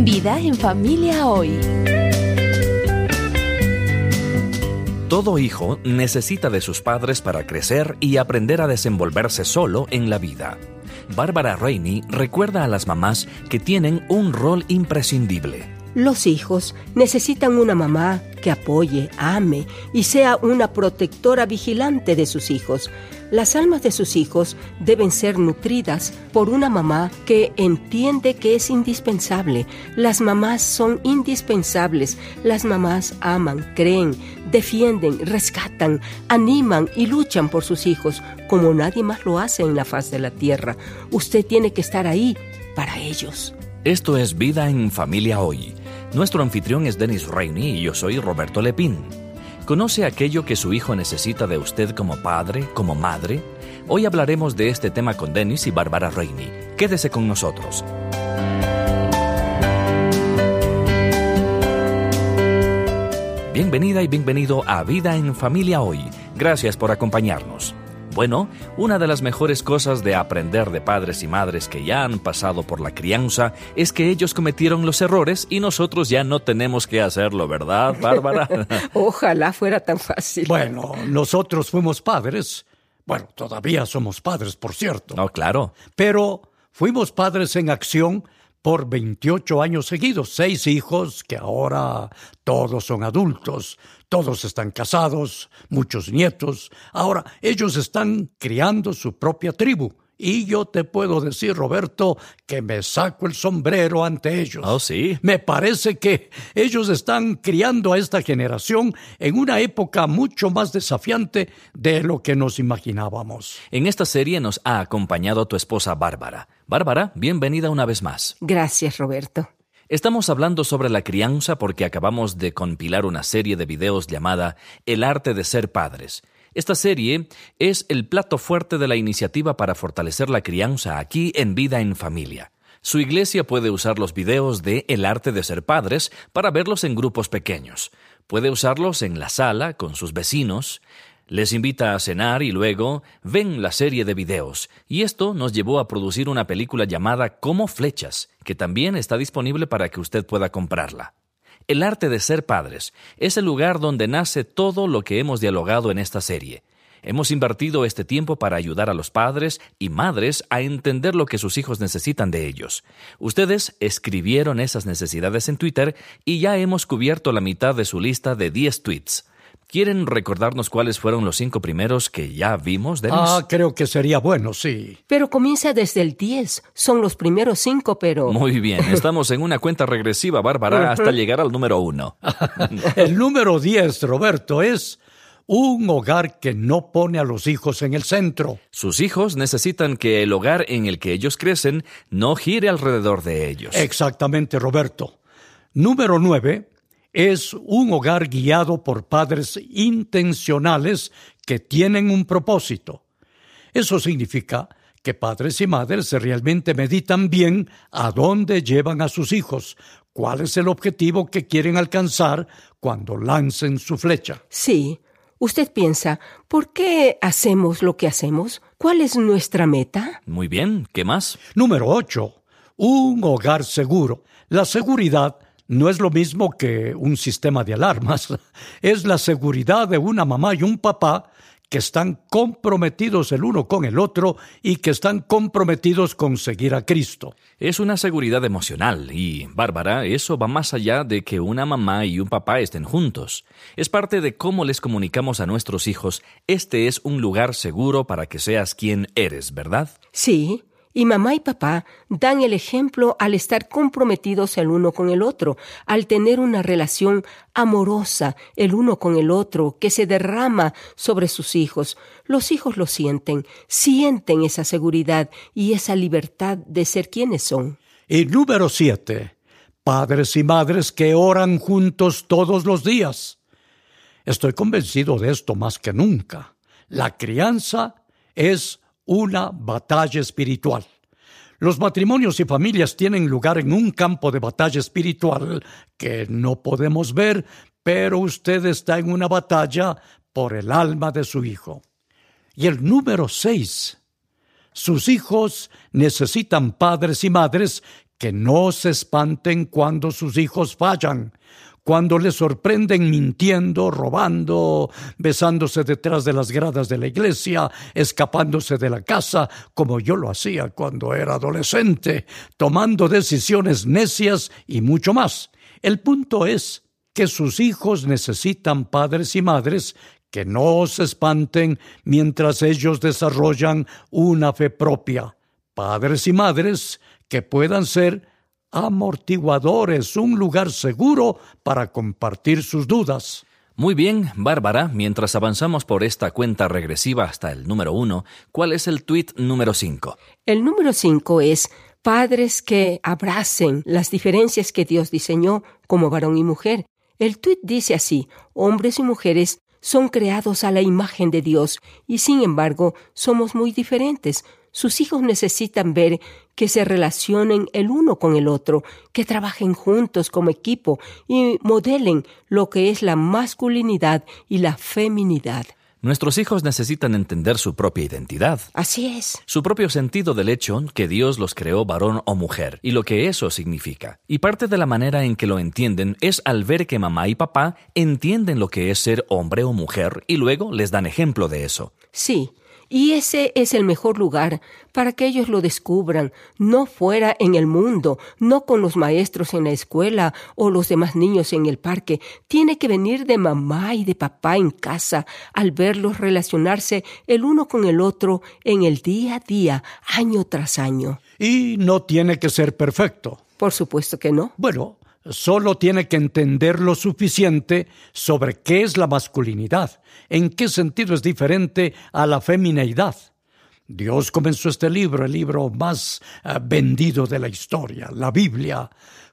Vida en familia hoy. Todo hijo necesita de sus padres para crecer y aprender a desenvolverse solo en la vida. Bárbara Rainey recuerda a las mamás que tienen un rol imprescindible. Los hijos necesitan una mamá que apoye, ame y sea una protectora vigilante de sus hijos. Las almas de sus hijos deben ser nutridas por una mamá que entiende que es indispensable. Las mamás son indispensables. Las mamás aman, creen, defienden, rescatan, animan y luchan por sus hijos como nadie más lo hace en la faz de la tierra. Usted tiene que estar ahí para ellos. Esto es Vida en Familia Hoy. Nuestro anfitrión es Dennis Rainey y yo soy Roberto Lepín. ¿Conoce aquello que su hijo necesita de usted como padre, como madre? Hoy hablaremos de este tema con Dennis y Bárbara Rainey. Quédese con nosotros. Bienvenida y bienvenido a Vida en Familia Hoy. Gracias por acompañarnos. Bueno, una de las mejores cosas de aprender de padres y madres que ya han pasado por la crianza es que ellos cometieron los errores y nosotros ya no tenemos que hacerlo, ¿verdad, Bárbara? Ojalá fuera tan fácil. Bueno, nosotros fuimos padres. Bueno, todavía somos padres, por cierto. No, claro. Pero fuimos padres en acción por 28 años seguidos, seis hijos que ahora todos son adultos, todos están casados, muchos nietos. Ahora ellos están criando su propia tribu. Y yo te puedo decir, Roberto, que me saco el sombrero ante ellos. Oh, sí. Me parece que ellos están criando a esta generación en una época mucho más desafiante de lo que nos imaginábamos. En esta serie nos ha acompañado tu esposa Bárbara. Bárbara, bienvenida una vez más. Gracias, Roberto. Estamos hablando sobre la crianza porque acabamos de compilar una serie de videos llamada El arte de ser padres. Esta serie es el plato fuerte de la iniciativa para fortalecer la crianza aquí en Vida en Familia. Su iglesia puede usar los videos de El arte de ser padres para verlos en grupos pequeños. Puede usarlos en la sala con sus vecinos, les invita a cenar y luego ven la serie de videos, y esto nos llevó a producir una película llamada Como Flechas, que también está disponible para que usted pueda comprarla. El arte de ser padres es el lugar donde nace todo lo que hemos dialogado en esta serie. Hemos invertido este tiempo para ayudar a los padres y madres a entender lo que sus hijos necesitan de ellos. Ustedes escribieron esas necesidades en Twitter y ya hemos cubierto la mitad de su lista de 10 tweets. ¿Quieren recordarnos cuáles fueron los cinco primeros que ya vimos, Dennis? Ah, creo que sería bueno, sí. Pero comienza desde el 10. Son los primeros cinco, pero... Muy bien, estamos en una cuenta regresiva, Bárbara, hasta llegar al número uno. el número 10, Roberto, es un hogar que no pone a los hijos en el centro. Sus hijos necesitan que el hogar en el que ellos crecen no gire alrededor de ellos. Exactamente, Roberto. Número 9 es un hogar guiado por padres intencionales que tienen un propósito. Eso significa que padres y madres realmente meditan bien a dónde llevan a sus hijos, cuál es el objetivo que quieren alcanzar cuando lancen su flecha. Sí. Usted piensa, ¿por qué hacemos lo que hacemos? ¿Cuál es nuestra meta? Muy bien, ¿qué más? Número 8. Un hogar seguro. La seguridad no es lo mismo que un sistema de alarmas. Es la seguridad de una mamá y un papá que están comprometidos el uno con el otro y que están comprometidos con seguir a Cristo. Es una seguridad emocional y, Bárbara, eso va más allá de que una mamá y un papá estén juntos. Es parte de cómo les comunicamos a nuestros hijos, este es un lugar seguro para que seas quien eres, ¿verdad? Sí, y mamá y papá dan el ejemplo al estar comprometidos el uno con el otro, al tener una relación amorosa el uno con el otro que se derrama sobre sus hijos. Los hijos lo sienten, sienten esa seguridad y esa libertad de ser quienes son. Y número siete, padres y madres que oran juntos todos los días. Estoy convencido de esto más que nunca. La crianza es una batalla espiritual. Los matrimonios y familias tienen lugar en un campo de batalla espiritual que no podemos ver, pero usted está en una batalla por el alma de su hijo. Y el número seis. Sus hijos necesitan padres y madres que no se espanten cuando sus hijos fallan, cuando les sorprenden mintiendo, robando, besándose detrás de las gradas de la iglesia, escapándose de la casa, como yo lo hacía cuando era adolescente, tomando decisiones necias y mucho más. El punto es que sus hijos necesitan padres y madres que no se espanten mientras ellos desarrollan una fe propia, padres y madres que puedan ser amortiguadores, un lugar seguro para compartir sus dudas. Muy bien, Bárbara, mientras avanzamos por esta cuenta regresiva hasta el número uno, ¿cuál es el tuit número cinco? El número cinco es padres que abracen las diferencias que Dios diseñó como varón y mujer. El tuit dice así, hombres y mujeres son creados a la imagen de Dios y sin embargo somos muy diferentes. Sus hijos necesitan ver que se relacionen el uno con el otro, que trabajen juntos como equipo y modelen lo que es la masculinidad y la feminidad. Nuestros hijos necesitan entender su propia identidad. Así es. Su propio sentido del hecho que Dios los creó varón o mujer y lo que eso significa. Y parte de la manera en que lo entienden es al ver que mamá y papá entienden lo que es ser hombre o mujer y luego les dan ejemplo de eso. Sí, y ese es el mejor lugar para que ellos lo descubran, no fuera en el mundo, no con los maestros en la escuela o los demás niños en el parque. Tiene que venir de mamá y de papá en casa al verlos relacionarse el uno con el otro en el día a día, año tras año. Y no tiene que ser perfecto. Por supuesto que no. Bueno, solo tiene que entender lo suficiente sobre qué es la masculinidad, en qué sentido es diferente a la femineidad. Dios comenzó este libro, el libro más eh, vendido de la historia, la Biblia,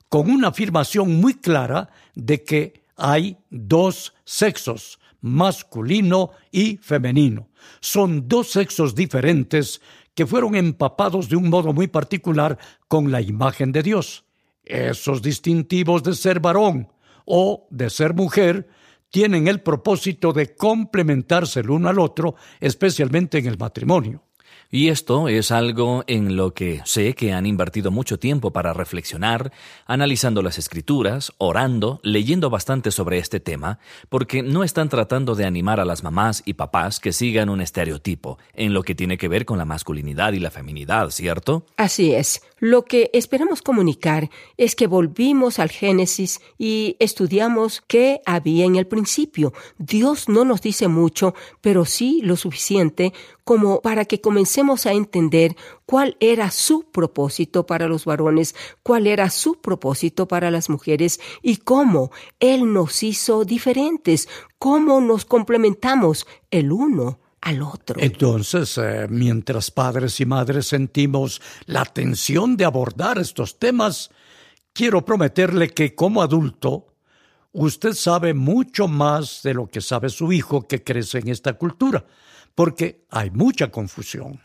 con una afirmación muy clara de que hay dos sexos, masculino y femenino. Son dos sexos diferentes que fueron empapados de un modo muy particular con la imagen de Dios. Esos distintivos de ser varón o de ser mujer tienen el propósito de complementarse el uno al otro, especialmente en el matrimonio. Y esto es algo en lo que sé que han invertido mucho tiempo para reflexionar, analizando las escrituras, orando, leyendo bastante sobre este tema, porque no están tratando de animar a las mamás y papás que sigan un estereotipo en lo que tiene que ver con la masculinidad y la feminidad, ¿cierto? Así es. Lo que esperamos comunicar es que volvimos al Génesis y estudiamos qué había en el principio. Dios no nos dice mucho, pero sí lo suficiente como para que comencemos a entender cuál era su propósito para los varones, cuál era su propósito para las mujeres y cómo Él nos hizo diferentes, cómo nos complementamos el uno Entonces, eh, mientras padres y madres sentimos la tensión de abordar estos temas, quiero prometerle que como adulto, usted sabe mucho más de lo que sabe su hijo que crece en esta cultura porque hay mucha confusión.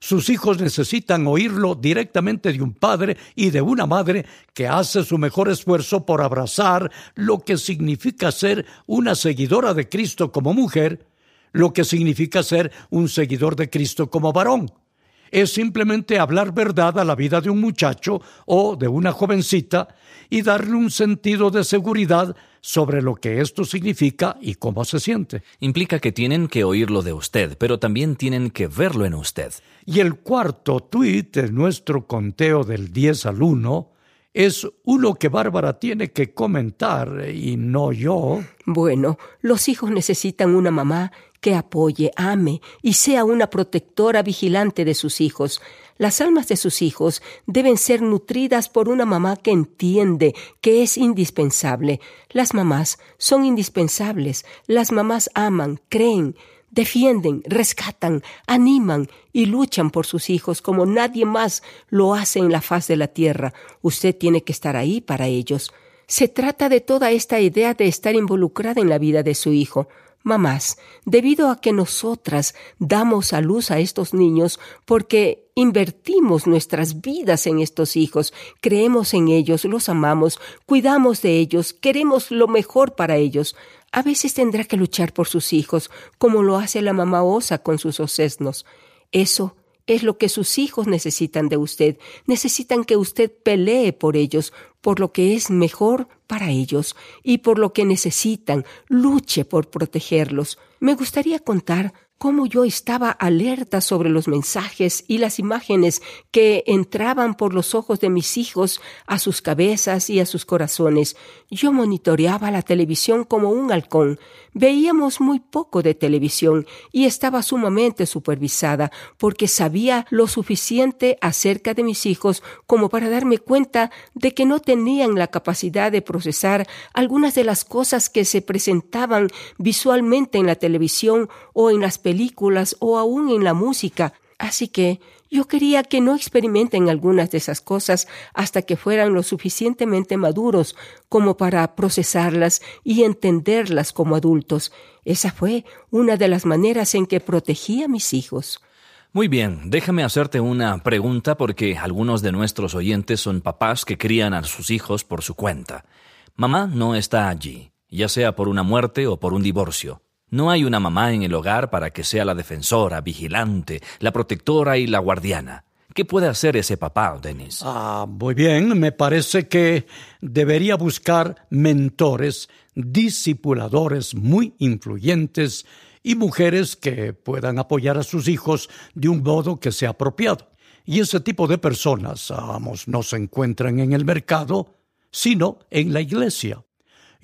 Sus hijos necesitan oírlo directamente de un padre y de una madre que hace su mejor esfuerzo por abrazar lo que significa ser una seguidora de Cristo como mujer, lo que significa ser un seguidor de Cristo como varón. Es simplemente hablar verdad a la vida de un muchacho o de una jovencita y darle un sentido de seguridad sobre lo que esto significa y cómo se siente. Implica que tienen que oírlo de usted, pero también tienen que verlo en usted. Y el cuarto tuit de nuestro conteo del 10 al 1 es uno que Bárbara tiene que comentar y no yo. Bueno, los hijos necesitan una mamá que apoye, ame y sea una protectora vigilante de sus hijos. Las almas de sus hijos deben ser nutridas por una mamá que entiende que es indispensable. Las mamás son indispensables. Las mamás aman, creen, defienden, rescatan, animan y luchan por sus hijos como nadie más lo hace en la faz de la tierra. Usted tiene que estar ahí para ellos. Se trata de toda esta idea de estar involucrada en la vida de su hijo. Mamás, debido a que nosotras damos a luz a estos niños porque invertimos nuestras vidas en estos hijos, creemos en ellos, los amamos, cuidamos de ellos, queremos lo mejor para ellos, a veces tendrá que luchar por sus hijos, como lo hace la mamá osa con sus osesnos. Eso es lo que sus hijos necesitan de usted. Necesitan que usted pelee por ellos, por lo que es mejor para ellos y por lo que necesitan. Luche por protegerlos. Me gustaría contar cómo yo estaba alerta sobre los mensajes y las imágenes que entraban por los ojos de mis hijos a sus cabezas y a sus corazones. Yo monitoreaba la televisión como un halcón. Veíamos muy poco de televisión y estaba sumamente supervisada porque sabía lo suficiente acerca de mis hijos como para darme cuenta de que no tenían la capacidad de procesar algunas de las cosas que se presentaban visualmente en la televisión o en las películas o aún en la música. Así que yo quería que no experimenten algunas de esas cosas hasta que fueran lo suficientemente maduros como para procesarlas y entenderlas como adultos. Esa fue una de las maneras en que protegí a mis hijos. Muy bien, déjame hacerte una pregunta porque algunos de nuestros oyentes son papás que crían a sus hijos por su cuenta. Mamá no está allí, ya sea por una muerte o por un divorcio. No hay una mamá en el hogar para que sea la defensora, vigilante, la protectora y la guardiana. ¿Qué puede hacer ese papá, Denis? Ah, muy bien. Me parece que debería buscar mentores, discipuladores muy influyentes y mujeres que puedan apoyar a sus hijos de un modo que sea apropiado. Y ese tipo de personas, vamos, no se encuentran en el mercado, sino en la iglesia.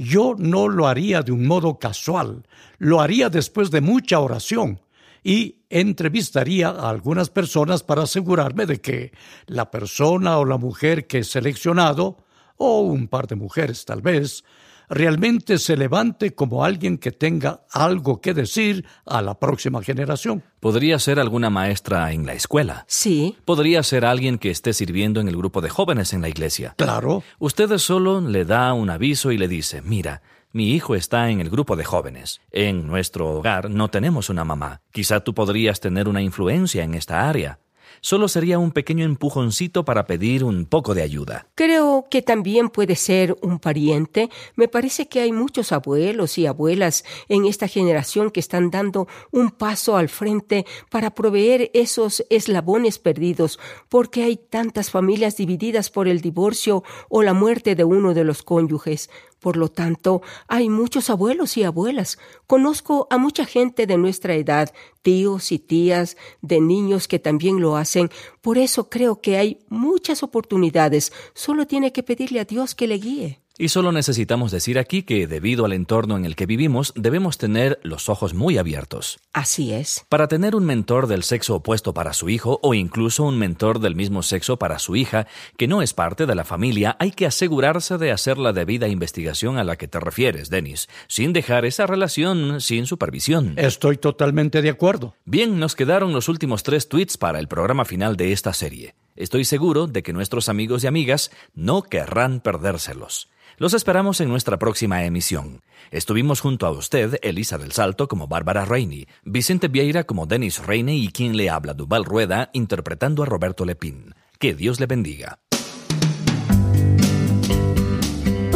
Yo no lo haría de un modo casual, lo haría después de mucha oración y entrevistaría a algunas personas para asegurarme de que la persona o la mujer que he seleccionado, o un par de mujeres tal vez, realmente se levante como alguien que tenga algo que decir a la próxima generación. Podría ser alguna maestra en la escuela. Sí. Podría ser alguien que esté sirviendo en el grupo de jóvenes en la iglesia. Claro. Usted solo le da un aviso y le dice, mira, mi hijo está en el grupo de jóvenes. En nuestro hogar no tenemos una mamá. Quizá tú podrías tener una influencia en esta área solo sería un pequeño empujoncito para pedir un poco de ayuda. Creo que también puede ser un pariente. Me parece que hay muchos abuelos y abuelas en esta generación que están dando un paso al frente para proveer esos eslabones perdidos, porque hay tantas familias divididas por el divorcio o la muerte de uno de los cónyuges. Por lo tanto, hay muchos abuelos y abuelas. Conozco a mucha gente de nuestra edad, tíos y tías, de niños que también lo hacen. Por eso creo que hay muchas oportunidades. Solo tiene que pedirle a Dios que le guíe. Y solo necesitamos decir aquí que debido al entorno en el que vivimos debemos tener los ojos muy abiertos. Así es. Para tener un mentor del sexo opuesto para su hijo o incluso un mentor del mismo sexo para su hija que no es parte de la familia, hay que asegurarse de hacer la debida investigación a la que te refieres, Denis, sin dejar esa relación sin supervisión. Estoy totalmente de acuerdo. Bien, nos quedaron los últimos tres tweets para el programa final de esta serie. Estoy seguro de que nuestros amigos y amigas no querrán perdérselos. Los esperamos en nuestra próxima emisión. Estuvimos junto a usted, Elisa del Salto, como Bárbara Reini, Vicente Vieira como Denis Reine y quien le habla, Duval Rueda, interpretando a Roberto Lepín. Que Dios le bendiga.